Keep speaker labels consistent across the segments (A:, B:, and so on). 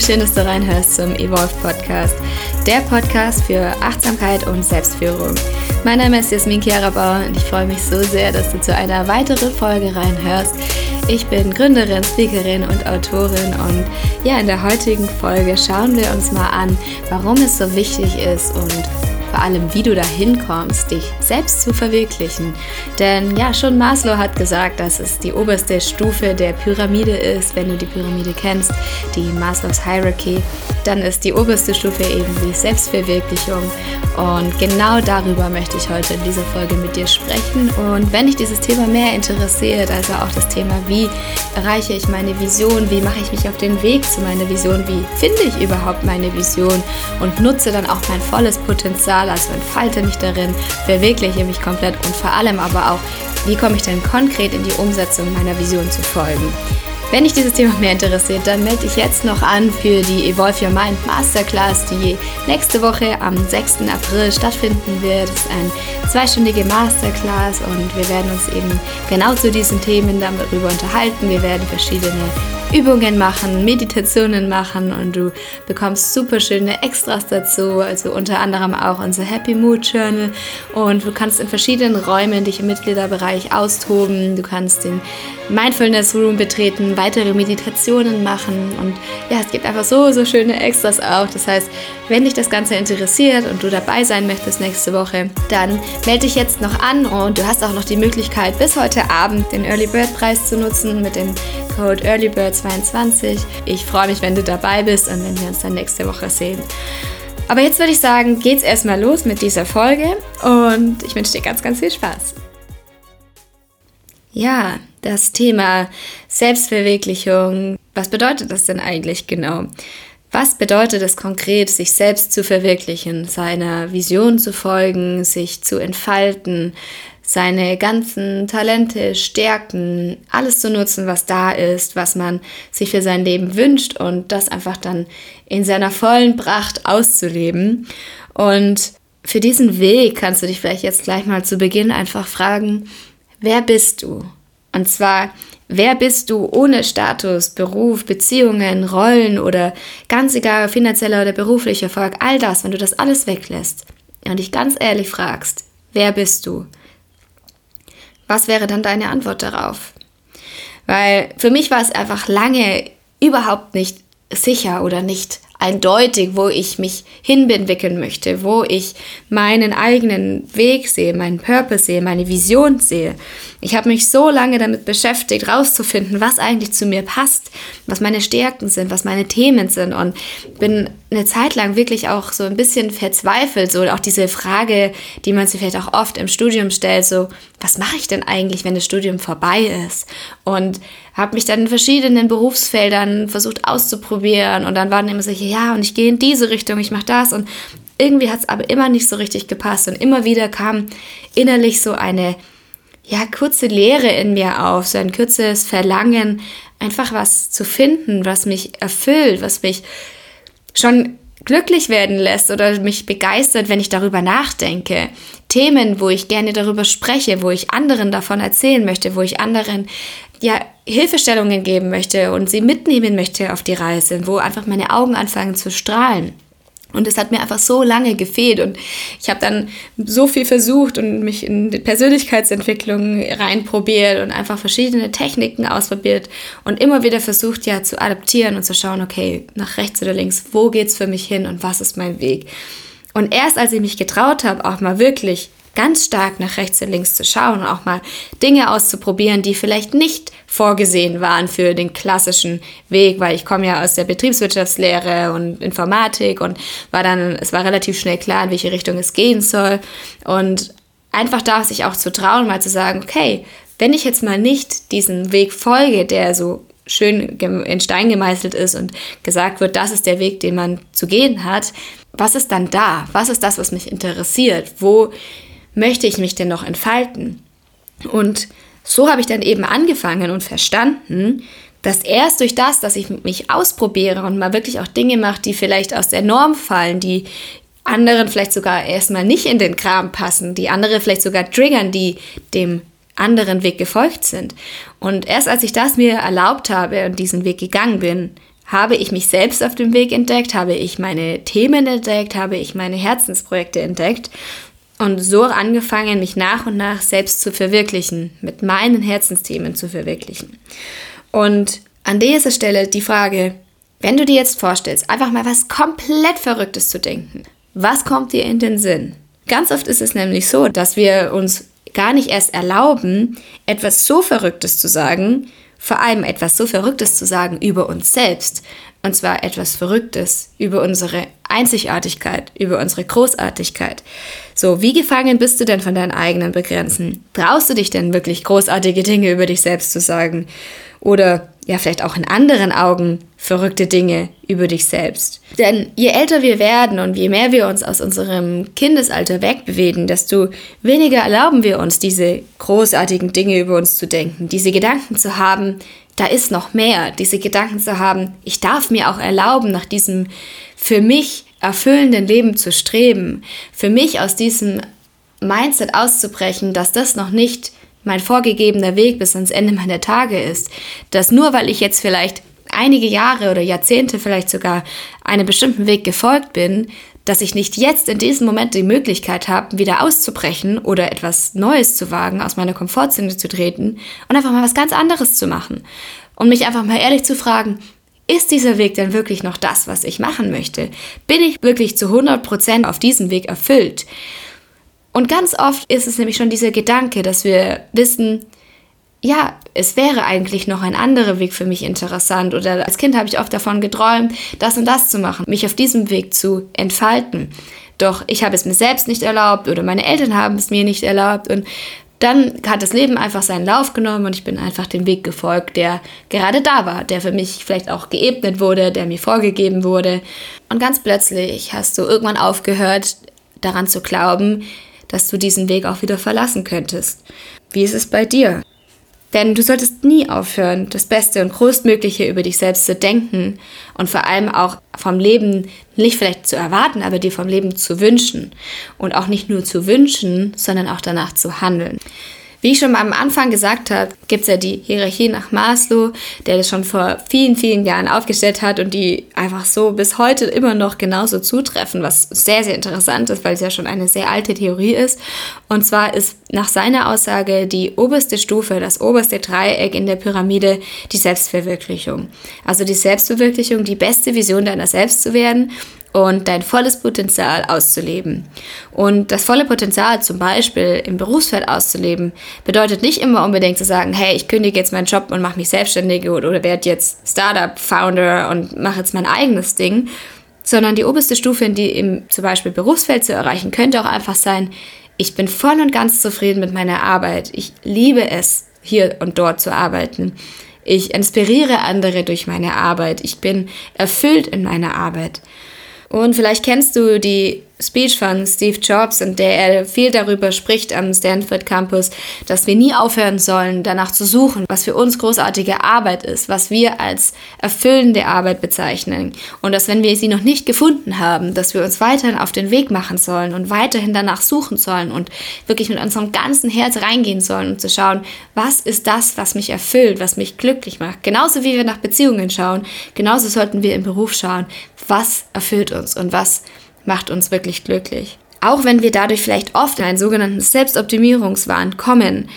A: schön, dass du reinhörst zum Evolve Podcast, der Podcast für Achtsamkeit und Selbstführung. Mein Name ist Jasmin Bauer und ich freue mich so sehr, dass du zu einer weiteren Folge reinhörst. Ich bin Gründerin, Speakerin und Autorin und ja, in der heutigen Folge schauen wir uns mal an, warum es so wichtig ist und vor allem, wie du dahin kommst, dich selbst zu verwirklichen. Denn ja, schon Maslow hat gesagt, dass es die oberste Stufe der Pyramide ist. Wenn du die Pyramide kennst, die Maslows Hierarchy, dann ist die oberste Stufe eben die Selbstverwirklichung. Und genau darüber möchte ich heute in dieser Folge mit dir sprechen. Und wenn dich dieses Thema mehr interessiert, also auch das Thema, wie erreiche ich meine Vision, wie mache ich mich auf den Weg zu meiner Vision, wie finde ich überhaupt meine Vision und nutze dann auch mein volles Potenzial, also entfalte mich darin, verwirkliche mich komplett und vor allem aber auch, wie komme ich denn konkret in die Umsetzung meiner Vision zu folgen. Wenn dich dieses Thema mehr interessiert, dann melde dich jetzt noch an für die Evolve Your Mind Masterclass, die nächste Woche am 6. April stattfinden wird. Es ist eine zweistündige Masterclass und wir werden uns eben genau zu diesen Themen darüber unterhalten. Wir werden verschiedene Übungen machen, Meditationen machen und du bekommst super schöne Extras dazu, also unter anderem auch unser Happy Mood Journal. Und du kannst in verschiedenen Räumen dich im Mitgliederbereich austoben, du kannst den Mindfulness Room betreten, weitere Meditationen machen. Und ja, es gibt einfach so, so schöne Extras auch. Das heißt, wenn dich das Ganze interessiert und du dabei sein möchtest nächste Woche, dann melde dich jetzt noch an. Und du hast auch noch die Möglichkeit, bis heute Abend den Early Bird Preis zu nutzen mit dem Code EarlyBird22. Ich freue mich, wenn du dabei bist und wenn wir uns dann nächste Woche sehen. Aber jetzt würde ich sagen, geht's erstmal los mit dieser Folge und ich wünsche dir ganz, ganz viel Spaß. Ja, das Thema Selbstverwirklichung. Was bedeutet das denn eigentlich genau? Was bedeutet es konkret, sich selbst zu verwirklichen, seiner Vision zu folgen, sich zu entfalten, seine ganzen Talente, Stärken, alles zu nutzen, was da ist, was man sich für sein Leben wünscht und das einfach dann in seiner vollen Pracht auszuleben. Und für diesen Weg kannst du dich vielleicht jetzt gleich mal zu Beginn einfach fragen, wer bist du? Und zwar, wer bist du ohne Status, Beruf, Beziehungen, Rollen oder ganz egal finanzieller oder beruflicher Erfolg, all das, wenn du das alles weglässt und dich ganz ehrlich fragst, wer bist du? Was wäre dann deine Antwort darauf? Weil für mich war es einfach lange überhaupt nicht sicher oder nicht eindeutig, wo ich mich hinentwickeln möchte, wo ich meinen eigenen Weg sehe, meinen Purpose sehe, meine Vision sehe. Ich habe mich so lange damit beschäftigt, rauszufinden, was eigentlich zu mir passt, was meine Stärken sind, was meine Themen sind und bin eine Zeit lang wirklich auch so ein bisschen verzweifelt, so auch diese Frage, die man sich vielleicht auch oft im Studium stellt, so was mache ich denn eigentlich, wenn das Studium vorbei ist? Und habe mich dann in verschiedenen Berufsfeldern versucht auszuprobieren. Und dann waren immer so, ja, und ich gehe in diese Richtung, ich mache das. Und irgendwie hat es aber immer nicht so richtig gepasst. Und immer wieder kam innerlich so eine ja, kurze Leere in mir auf, so ein kurzes Verlangen, einfach was zu finden, was mich erfüllt, was mich schon glücklich werden lässt oder mich begeistert, wenn ich darüber nachdenke. Themen, wo ich gerne darüber spreche, wo ich anderen davon erzählen möchte, wo ich anderen ja Hilfestellungen geben möchte und sie mitnehmen möchte auf die Reise, wo einfach meine Augen anfangen zu strahlen. Und es hat mir einfach so lange gefehlt und ich habe dann so viel versucht und mich in die Persönlichkeitsentwicklung reinprobiert und einfach verschiedene Techniken ausprobiert und immer wieder versucht ja zu adaptieren und zu schauen, okay, nach rechts oder links, wo geht's für mich hin und was ist mein Weg? Und erst als ich mich getraut habe, auch mal wirklich ganz stark nach rechts und links zu schauen und auch mal Dinge auszuprobieren, die vielleicht nicht vorgesehen waren für den klassischen Weg, weil ich komme ja aus der Betriebswirtschaftslehre und Informatik und war dann, es war relativ schnell klar, in welche Richtung es gehen soll und einfach da sich auch zu trauen, mal zu sagen, okay, wenn ich jetzt mal nicht diesen Weg folge, der so schön in Stein gemeißelt ist und gesagt wird, das ist der Weg, den man zu gehen hat, was ist dann da? Was ist das, was mich interessiert? Wo möchte ich mich denn noch entfalten? Und so habe ich dann eben angefangen und verstanden, dass erst durch das, dass ich mich ausprobiere und mal wirklich auch Dinge mache, die vielleicht aus der Norm fallen, die anderen vielleicht sogar erstmal nicht in den Kram passen, die andere vielleicht sogar triggern, die dem anderen Weg gefolgt sind. Und erst als ich das mir erlaubt habe und diesen Weg gegangen bin, habe ich mich selbst auf dem Weg entdeckt, habe ich meine Themen entdeckt, habe ich meine Herzensprojekte entdeckt und so angefangen, mich nach und nach selbst zu verwirklichen, mit meinen Herzensthemen zu verwirklichen. Und an dieser Stelle die Frage, wenn du dir jetzt vorstellst, einfach mal was komplett Verrücktes zu denken, was kommt dir in den Sinn? Ganz oft ist es nämlich so, dass wir uns gar nicht erst erlauben, etwas so Verrücktes zu sagen, vor allem etwas so Verrücktes zu sagen über uns selbst. Und zwar etwas Verrücktes über unsere Einzigartigkeit, über unsere Großartigkeit. So, wie gefangen bist du denn von deinen eigenen Begrenzen? Traust du dich denn wirklich großartige Dinge über dich selbst zu sagen? Oder ja, vielleicht auch in anderen Augen verrückte Dinge über dich selbst. Denn je älter wir werden und je mehr wir uns aus unserem Kindesalter wegbewegen, desto weniger erlauben wir uns, diese großartigen Dinge über uns zu denken, diese Gedanken zu haben, da ist noch mehr, diese Gedanken zu haben, ich darf mir auch erlauben, nach diesem für mich erfüllenden Leben zu streben, für mich aus diesem Mindset auszubrechen, dass das noch nicht mein vorgegebener Weg bis ans Ende meiner Tage ist, dass nur weil ich jetzt vielleicht einige Jahre oder Jahrzehnte vielleicht sogar einem bestimmten Weg gefolgt bin, dass ich nicht jetzt in diesem Moment die Möglichkeit habe, wieder auszubrechen oder etwas Neues zu wagen, aus meiner Komfortzone zu treten und einfach mal was ganz anderes zu machen. Und mich einfach mal ehrlich zu fragen, ist dieser Weg denn wirklich noch das, was ich machen möchte? Bin ich wirklich zu 100% auf diesem Weg erfüllt? Und ganz oft ist es nämlich schon dieser Gedanke, dass wir wissen, ja, es wäre eigentlich noch ein anderer Weg für mich interessant. Oder als Kind habe ich oft davon geträumt, das und das zu machen, mich auf diesem Weg zu entfalten. Doch ich habe es mir selbst nicht erlaubt oder meine Eltern haben es mir nicht erlaubt. Und dann hat das Leben einfach seinen Lauf genommen und ich bin einfach dem Weg gefolgt, der gerade da war, der für mich vielleicht auch geebnet wurde, der mir vorgegeben wurde. Und ganz plötzlich hast du irgendwann aufgehört, daran zu glauben, dass du diesen Weg auch wieder verlassen könntest. Wie ist es bei dir? Denn du solltest nie aufhören, das Beste und Größtmögliche über dich selbst zu denken und vor allem auch vom Leben nicht vielleicht zu erwarten, aber dir vom Leben zu wünschen. Und auch nicht nur zu wünschen, sondern auch danach zu handeln. Wie ich schon am Anfang gesagt habe, gibt es ja die Hierarchie nach Maslow, der das schon vor vielen, vielen Jahren aufgestellt hat und die einfach so bis heute immer noch genauso zutreffen, was sehr, sehr interessant ist, weil es ja schon eine sehr alte Theorie ist. Und zwar ist nach seiner Aussage die oberste Stufe, das oberste Dreieck in der Pyramide die Selbstverwirklichung. Also die Selbstverwirklichung, die beste Vision deiner selbst zu werden und dein volles Potenzial auszuleben. Und das volle Potenzial zum Beispiel im Berufsfeld auszuleben, bedeutet nicht immer unbedingt zu sagen, hey, ich kündige jetzt meinen Job und mache mich selbstständig oder, werde jetzt Startup-Founder und mache jetzt mein eigenes Ding, sondern die oberste Stufe, in die im zum Beispiel Berufsfeld zu erreichen, könnte auch einfach sein, ich bin voll und ganz zufrieden mit meiner Arbeit. Ich liebe es, hier und dort zu arbeiten. Ich inspiriere andere durch meine Arbeit. Ich bin erfüllt in meiner Arbeit. Und vielleicht kennst du die Speech von Steve Jobs, in der er viel darüber spricht am Stanford Campus, dass wir nie aufhören sollen, danach zu suchen, was für uns großartige Arbeit ist, was wir als erfüllende Arbeit bezeichnen. Und dass wenn wir sie noch nicht gefunden haben, dass wir uns weiterhin auf den Weg machen sollen und weiterhin danach suchen sollen und wirklich mit unserem ganzen Herz reingehen sollen, um zu schauen, was ist das, was mich erfüllt, was mich glücklich macht. Genauso wie wir nach Beziehungen schauen, genauso sollten wir im Beruf schauen, was erfüllt uns und was macht uns wirklich glücklich. Auch wenn wir dadurch vielleicht oft in einen sogenannten Selbstoptimierungswahn kommen,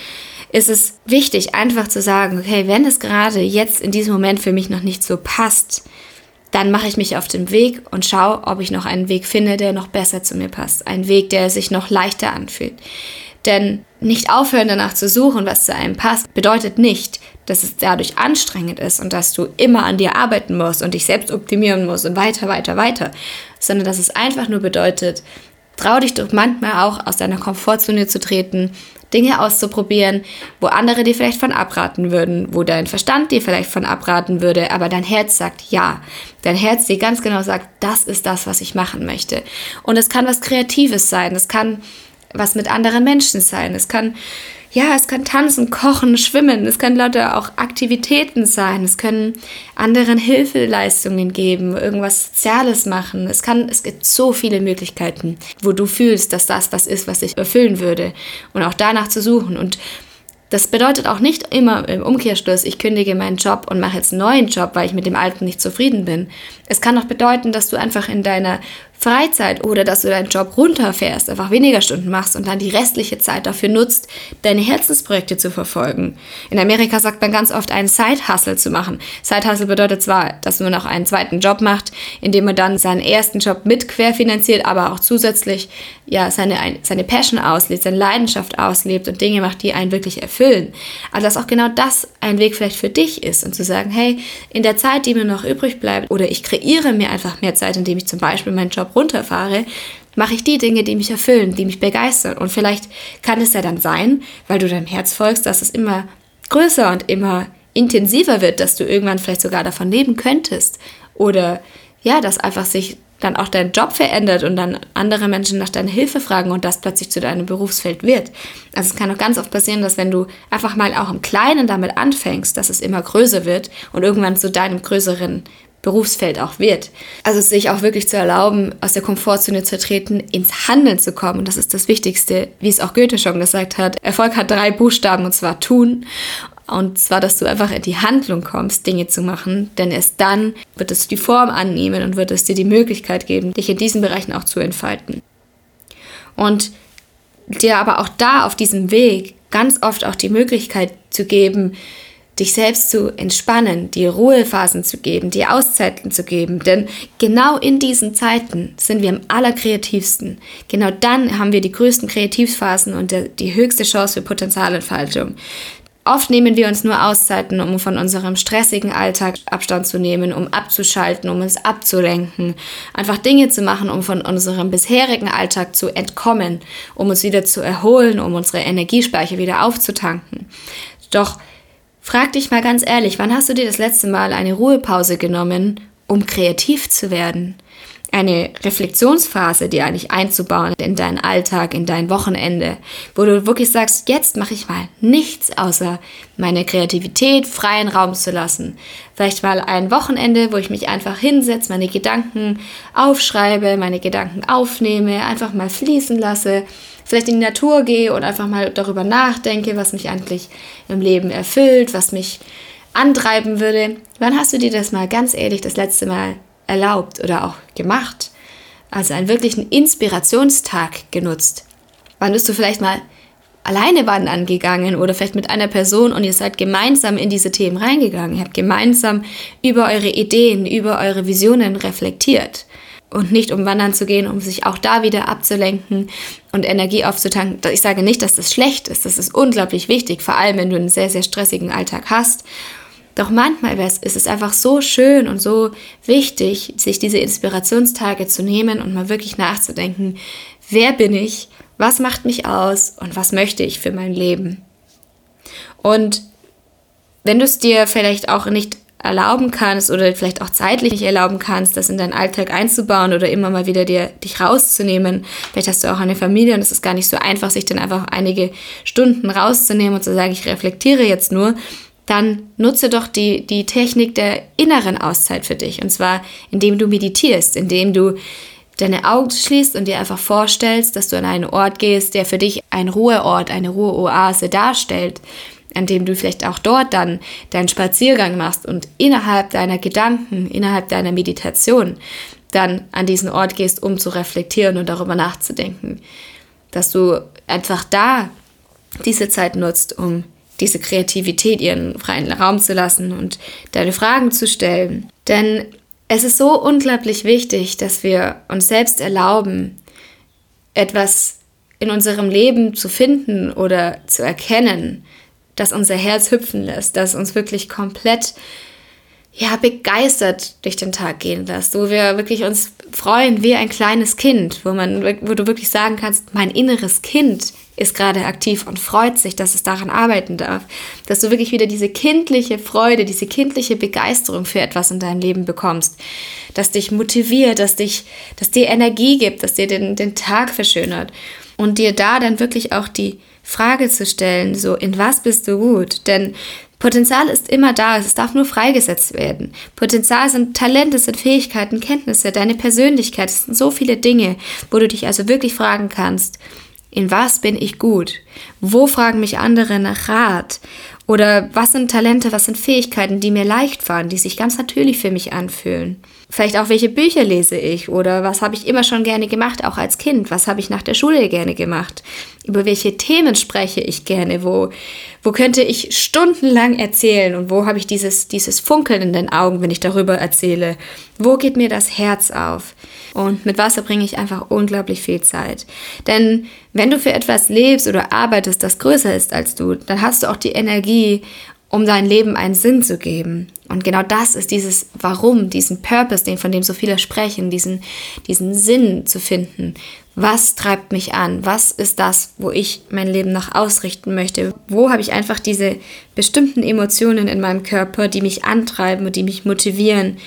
A: ist es wichtig, einfach zu sagen, okay, wenn es gerade jetzt in diesem Moment für mich noch nicht so passt, dann mache ich mich auf den Weg und schaue, ob ich noch einen Weg finde, der noch besser zu mir passt. Ein Weg, der sich noch leichter anfühlt. Denn nicht aufhören danach zu suchen, was zu einem passt, bedeutet nicht, dass es dadurch anstrengend ist und dass du immer an dir arbeiten musst und dich selbst optimieren musst und weiter, weiter, weiter, sondern dass es einfach nur bedeutet, trau dich doch manchmal auch aus deiner Komfortzone zu treten, Dinge auszuprobieren, wo andere dir vielleicht von abraten würden, wo dein Verstand dir vielleicht von abraten würde, aber dein Herz sagt ja. Dein Herz dir ganz genau sagt, das ist das, was ich machen möchte. Und es kann was Kreatives sein, es kann was mit anderen Menschen sein, es kann ja, es kann tanzen, kochen, schwimmen, es können lauter auch Aktivitäten sein, es können anderen Hilfeleistungen geben, irgendwas Soziales machen. Es kann, es gibt so viele Möglichkeiten, wo du fühlst, dass das was ist, was dich erfüllen würde und auch danach zu suchen und Das bedeutet auch nicht immer im Umkehrschluss, ich kündige meinen Job und mache jetzt einen neuen Job, weil ich mit dem alten nicht zufrieden bin. Es kann auch bedeuten, dass du einfach in deiner Freizeit oder dass du deinen Job runterfährst, einfach weniger Stunden machst und dann die restliche Zeit dafür nutzt, deine Herzensprojekte zu verfolgen. In Amerika sagt man ganz oft, einen Side-Hustle zu machen. Side-Hustle bedeutet zwar, dass man noch einen zweiten Job macht, indem man dann seinen ersten Job mit querfinanziert, aber auch zusätzlich ja, seine, seine Passion auslebt, seine Leidenschaft auslebt und Dinge macht, die einen wirklich erfüllen. Also dass auch genau das ein Weg vielleicht für dich ist und zu sagen, hey, in der Zeit, die mir noch übrig bleibt, oder ich kreiere mir einfach mehr Zeit, indem ich zum Beispiel meinen Job runterfahre, mache ich die Dinge, die mich erfüllen, die mich begeistern. Und vielleicht kann es ja dann sein, weil du deinem Herz folgst, dass es immer größer und immer intensiver wird, dass du irgendwann vielleicht sogar davon leben könntest. Oder ja, dass einfach sich dann auch dein Job verändert und dann andere Menschen nach deiner Hilfe fragen und das plötzlich zu deinem Berufsfeld wird. Also es kann auch ganz oft passieren, dass wenn du einfach mal auch im Kleinen damit anfängst, dass es immer größer wird und irgendwann zu deinem größeren Berufsfeld auch wird. Also sich auch wirklich zu erlauben, aus der Komfortzone zu treten, ins Handeln zu kommen. Und das ist das Wichtigste, wie es auch Goethe schon gesagt hat. Erfolg hat drei Buchstaben und zwar tun. Und zwar, dass du einfach in die Handlung kommst, Dinge zu machen, denn erst dann wird es die Form annehmen und wird es dir die Möglichkeit geben, dich in diesen Bereichen auch zu entfalten. Und dir aber auch da auf diesem Weg ganz oft auch die Möglichkeit zu geben, dich selbst zu entspannen, dir Ruhephasen zu geben, dir Auszeiten zu geben. Denn genau in diesen Zeiten sind wir am allerkreativsten. Genau dann haben wir die größten Kreativphasen und die höchste Chance für Potenzialentfaltung. Oft nehmen wir uns nur Auszeiten, um von unserem stressigen Alltag Abstand zu nehmen, um abzuschalten, um uns abzulenken. Einfach Dinge zu machen, um von unserem bisherigen Alltag zu entkommen, um uns wieder zu erholen, um unsere Energiespeicher wieder aufzutanken. Doch Frag dich mal ganz ehrlich, wann hast du dir das letzte Mal eine Ruhepause genommen, um kreativ zu werden? Eine Reflexionsphase, die eigentlich einzubauen in deinen Alltag, in dein Wochenende, wo du wirklich sagst, jetzt mache ich mal nichts außer meine Kreativität freien Raum zu lassen. Vielleicht mal ein Wochenende, wo ich mich einfach hinsetze, meine Gedanken aufschreibe, meine Gedanken aufnehme, einfach mal fließen lasse vielleicht in die Natur gehe und einfach mal darüber nachdenke, was mich eigentlich im Leben erfüllt, was mich antreiben würde. Wann hast du dir das mal ganz ehrlich das letzte Mal erlaubt oder auch gemacht? Also einen wirklichen Inspirationstag genutzt. Wann bist du vielleicht mal alleine wandern gegangen oder vielleicht mit einer Person und ihr seid gemeinsam in diese Themen reingegangen. Ihr habt gemeinsam über eure Ideen, über eure Visionen reflektiert und nicht um wandern zu gehen, um sich auch da wieder abzulenken und Energie aufzutanken. Ich sage nicht, dass das schlecht ist, das ist unglaublich wichtig, vor allem wenn du einen sehr, sehr stressigen Alltag hast. Doch manchmal ist es einfach so schön und so wichtig, sich diese Inspirationstage zu nehmen und mal wirklich nachzudenken, wer bin ich, was macht mich aus und was möchte ich für mein Leben. Und wenn du es dir vielleicht auch nicht erlauben kannst oder vielleicht auch zeitlich nicht erlauben kannst, das in deinen Alltag einzubauen oder immer mal wieder dir, dich rauszunehmen. Vielleicht hast du auch eine Familie und es ist gar nicht so einfach, sich dann einfach einige Stunden rauszunehmen und zu sagen, ich reflektiere jetzt nur. Dann nutze doch die, die Technik der inneren Auszeit für dich. Und zwar, indem du meditierst, indem du deine Augen schließt und dir einfach vorstellst, dass du an einen Ort gehst, der für dich ein Ruheort, eine Ruheoase darstellt an dem du vielleicht auch dort dann deinen Spaziergang machst und innerhalb deiner Gedanken, innerhalb deiner Meditation dann an diesen Ort gehst, um zu reflektieren und darüber nachzudenken. Dass du einfach da diese Zeit nutzt, um diese Kreativität ihren freien Raum zu lassen und deine Fragen zu stellen. Denn es ist so unglaublich wichtig, dass wir uns selbst erlauben, etwas in unserem Leben zu finden oder zu erkennen, das unser Herz hüpfen lässt, das uns wirklich komplett ja, begeistert durch den Tag gehen lässt, wo wir wirklich uns freuen wie ein kleines Kind, wo, man, wo du wirklich sagen kannst, mein inneres Kind ist gerade aktiv und freut sich, dass es daran arbeiten darf. Dass du wirklich wieder diese kindliche Freude, diese kindliche Begeisterung für etwas in deinem Leben bekommst. Das dich motiviert, das dich, das dir Energie gibt, das dir den, den Tag verschönert. Und dir da dann wirklich auch die, Frage zu stellen, so in was bist du gut? Denn Potenzial ist immer da, es darf nur freigesetzt werden. Potenzial sind Talente, sind Fähigkeiten, Kenntnisse, deine Persönlichkeit, es sind so viele Dinge, wo du dich also wirklich fragen kannst, In was bin ich gut? Wo fragen mich andere nach Rat? Oder was sind Talente, was sind Fähigkeiten, die mir leicht fallen, die sich ganz natürlich für mich anfühlen? Vielleicht auch, welche Bücher lese ich oder was habe ich immer schon gerne gemacht, auch als Kind? Was habe ich nach der Schule gerne gemacht? Über welche Themen spreche ich gerne? Wo, wo könnte ich stundenlang erzählen und wo habe ich dieses, dieses Funkeln in den Augen, wenn ich darüber erzähle? Wo geht mir das Herz auf? Und mit Wasser bringe ich einfach unglaublich viel Zeit. Denn wenn du für etwas lebst oder arbeitest, das größer ist als du, dann hast du auch die Energie um dein Leben einen Sinn zu geben. Und genau das ist dieses Warum, diesen Purpose, den, von dem so viele sprechen, diesen, diesen Sinn zu finden. Was treibt mich an? Was ist das, wo ich mein Leben noch ausrichten möchte? Wo habe ich einfach diese bestimmten Emotionen in meinem Körper, die mich antreiben und die mich motivieren,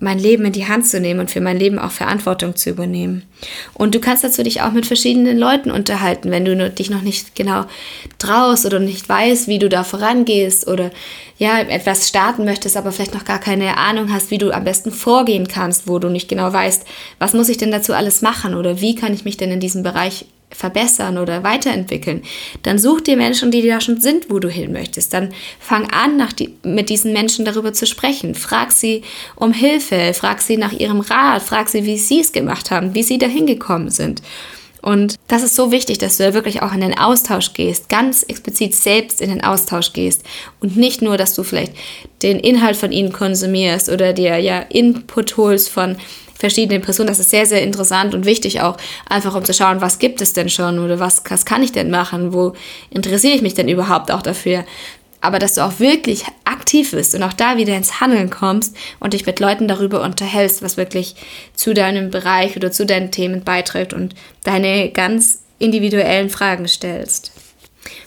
A: mein Leben in die Hand zu nehmen und für mein Leben auch Verantwortung zu übernehmen. Und du kannst dazu dich auch mit verschiedenen Leuten unterhalten, wenn du dich noch nicht genau traust oder nicht weißt, wie du da vorangehst oder ja, etwas starten möchtest, aber vielleicht noch gar keine Ahnung hast, wie du am besten vorgehen kannst, wo du nicht genau weißt, was muss ich denn dazu alles machen oder wie kann ich mich denn in diesem Bereich verbessern oder weiterentwickeln, dann such dir Menschen, die da schon sind, wo du hin möchtest. Dann fang an, die, mit diesen Menschen darüber zu sprechen. Frag sie um Hilfe, frag sie nach ihrem Rat, frag sie, wie sie es gemacht haben, wie sie dahin gekommen sind. Und das ist so wichtig, dass du da wirklich auch in den Austausch gehst, ganz explizit selbst in den Austausch gehst und nicht nur, dass du vielleicht den Inhalt von ihnen konsumierst oder dir ja Input holst von verschiedene Personen. Das ist sehr, sehr interessant und wichtig auch, einfach um zu schauen, was gibt es denn schon oder was, was kann ich denn machen, wo interessiere ich mich denn überhaupt auch dafür. Aber dass du auch wirklich aktiv bist und auch da wieder ins Handeln kommst und dich mit Leuten darüber unterhältst, was wirklich zu deinem Bereich oder zu deinen Themen beiträgt und deine ganz individuellen Fragen stellst.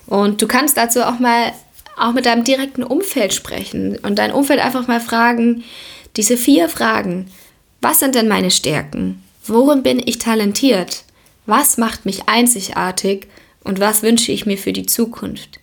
A: Und du kannst dazu auch mal auch mit deinem direkten Umfeld sprechen und dein Umfeld einfach mal fragen, diese vier Fragen, was sind denn meine Stärken? Worin bin ich talentiert? Was macht mich einzigartig? Und was wünsche ich mir für die Zukunft?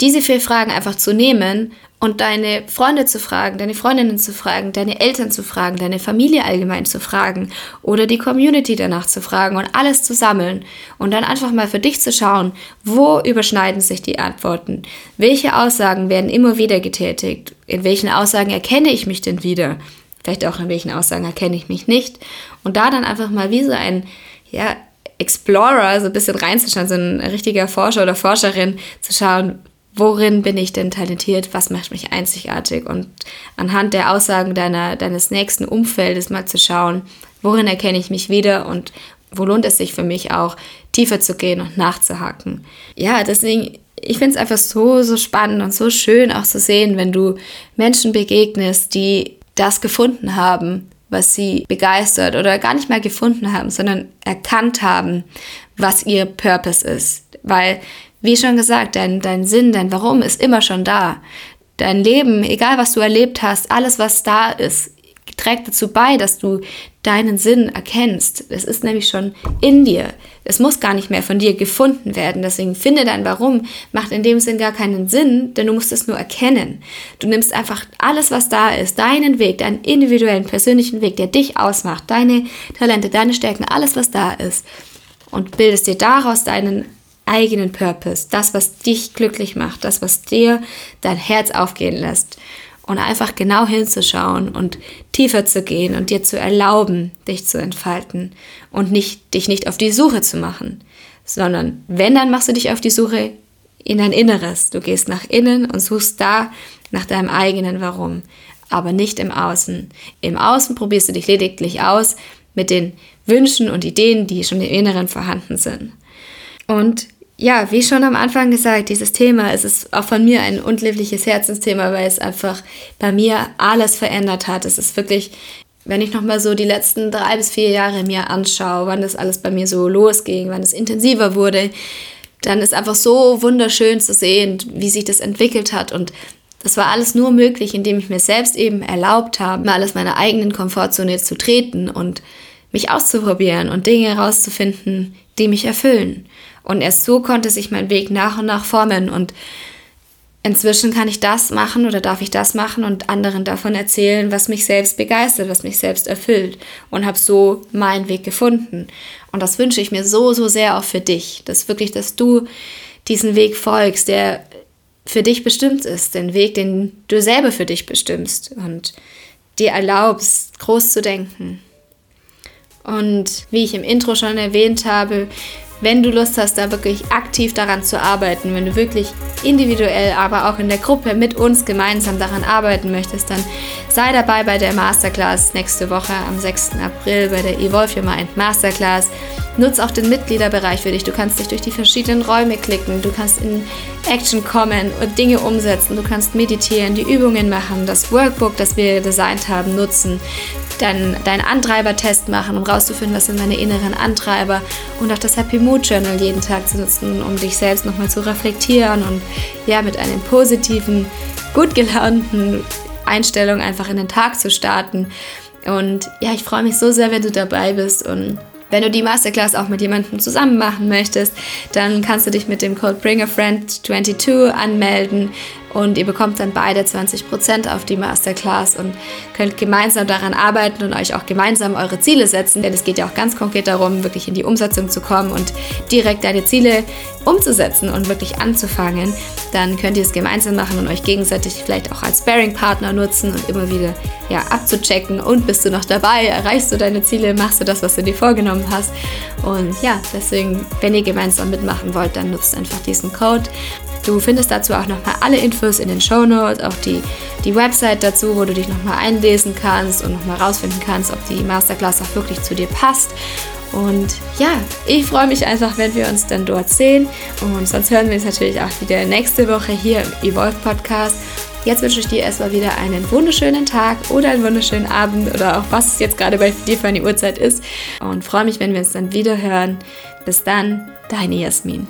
A: Diese vier Fragen einfach zu nehmen und deine Freunde zu fragen, deine Freundinnen zu fragen, deine Eltern zu fragen, deine Familie allgemein zu fragen oder die Community danach zu fragen und alles zu sammeln und dann einfach mal für dich zu schauen, wo überschneiden sich die Antworten? Welche Aussagen werden immer wieder getätigt? In welchen Aussagen erkenne ich mich denn wieder? Vielleicht auch in welchen Aussagen erkenne ich mich nicht. Und da dann einfach mal wie so ein, ja, Explorer, so ein bisschen reinzuschauen, so ein richtiger Forscher oder Forscherin zu schauen, worin bin ich denn talentiert, was macht mich einzigartig und anhand der Aussagen deiner, deines nächsten Umfeldes mal zu schauen, worin erkenne ich mich wieder und wo lohnt es sich für mich auch, tiefer zu gehen und nachzuhaken. Ja, deswegen, ich finde es einfach so, so spannend und so schön auch zu sehen, wenn du Menschen begegnest, die das gefunden haben, was sie begeistert oder gar nicht mehr gefunden haben, sondern erkannt haben, was ihr Purpose ist. Weil, wie schon gesagt, dein, dein Sinn, dein Warum ist immer schon da. Dein Leben, egal was du erlebt hast, alles, was da ist, trägt dazu bei, dass du deinen Sinn erkennst. Es ist nämlich schon in dir. Es muss gar nicht mehr von dir gefunden werden. Deswegen finde dein Warum macht in dem Sinn gar keinen Sinn, denn du musst es nur erkennen. Du nimmst einfach alles, was da ist, deinen Weg, deinen individuellen, persönlichen Weg, der dich ausmacht, deine Talente, deine Stärken, alles, was da ist und bildest dir daraus deinen eigenen Purpose, das, was dich glücklich macht, das, was dir dein Herz aufgehen lässt und einfach genau hinzuschauen und tiefer zu gehen und dir zu erlauben, dich zu entfalten und nicht, dich nicht auf die Suche zu machen, sondern wenn, dann machst du dich auf die Suche in dein Inneres. Du gehst nach innen und suchst da nach deinem eigenen Warum, aber nicht im Außen. Im Außen probierst du dich lediglich aus mit den Wünschen und Ideen, die schon im Inneren vorhanden sind. Und ja, wie schon am Anfang gesagt, dieses Thema, es ist auch von mir ein unlebliche Herzensthema, weil es einfach bei mir alles verändert hat. Es ist wirklich, wenn ich nochmal so die letzten drei bis vier Jahre mir anschaue, wann das alles bei mir so losging, wann es intensiver wurde, dann ist einfach so wunderschön zu sehen, wie sich das entwickelt hat und das war alles nur möglich, indem ich mir selbst eben erlaubt habe, mal aus meiner eigenen Komfortzone zu treten und mich auszuprobieren und Dinge herauszufinden, die mich erfüllen. Und erst so konnte sich mein Weg nach und nach formen. Und inzwischen kann ich das machen oder darf ich das machen und anderen davon erzählen, was mich selbst begeistert, was mich selbst erfüllt. Und habe so meinen Weg gefunden. Und das wünsche ich mir so, so sehr auch für dich. Dass wirklich, dass du diesen Weg folgst, der für dich bestimmt ist, den Weg, den du selber für dich bestimmst und dir erlaubst, groß zu denken. Und wie ich im Intro schon erwähnt habe, wenn du Lust hast, da wirklich aktiv daran zu arbeiten, wenn du wirklich individuell, aber auch in der Gruppe mit uns gemeinsam daran arbeiten möchtest, dann sei dabei bei der Masterclass nächste Woche am 6. April bei der Evolve Your Mind Masterclass. Nutz auch den Mitgliederbereich für dich. Du kannst dich durch die verschiedenen Räume klicken, du kannst in Action kommen und Dinge umsetzen, du kannst meditieren, die Übungen machen, das Workbook, das wir designt haben, nutzen dann deinen Antreiber-Test machen, um rauszufinden, was sind meine inneren Antreiber und auch das Happy Mood Journal jeden Tag zu nutzen, um dich selbst nochmal zu reflektieren und ja, mit einem positiven, gut gelaunten Einstellung einfach in den Tag zu starten. Und ja, ich freue mich so sehr, wenn du dabei bist und wenn du die Masterclass auch mit jemandem zusammen machen möchtest, dann kannst du dich mit dem Code BringAFriend22 anmelden und ihr bekommt dann beide 20% auf die Masterclass und könnt gemeinsam daran arbeiten und euch auch gemeinsam eure Ziele setzen, denn es geht ja auch ganz konkret darum, wirklich in die Umsetzung zu kommen und direkt deine Ziele umzusetzen und wirklich anzufangen. Dann könnt ihr es gemeinsam machen und euch gegenseitig vielleicht auch als Sparing-Partner nutzen und immer wieder ja, abzuchecken und bist du noch dabei, erreichst du deine Ziele, machst du das, was du dir vorgenommen hast. Und ja, deswegen, wenn ihr gemeinsam mitmachen wollt, dann nutzt einfach diesen Code. Du findest dazu auch nochmal alle Infos in den Show Notes, auch die, die Website dazu, wo du dich nochmal einlesen kannst und nochmal rausfinden kannst, ob die Masterclass auch wirklich zu dir passt. Und ja, ich freue mich einfach, wenn wir uns dann dort sehen. Und sonst hören wir uns natürlich auch wieder nächste Woche hier im Evolve Podcast. Jetzt wünsche ich dir erstmal wieder einen wunderschönen Tag oder einen wunderschönen Abend oder auch was jetzt gerade bei dir für eine Uhrzeit ist. Und freue mich, wenn wir uns dann wieder hören. Bis dann, deine Jasmin.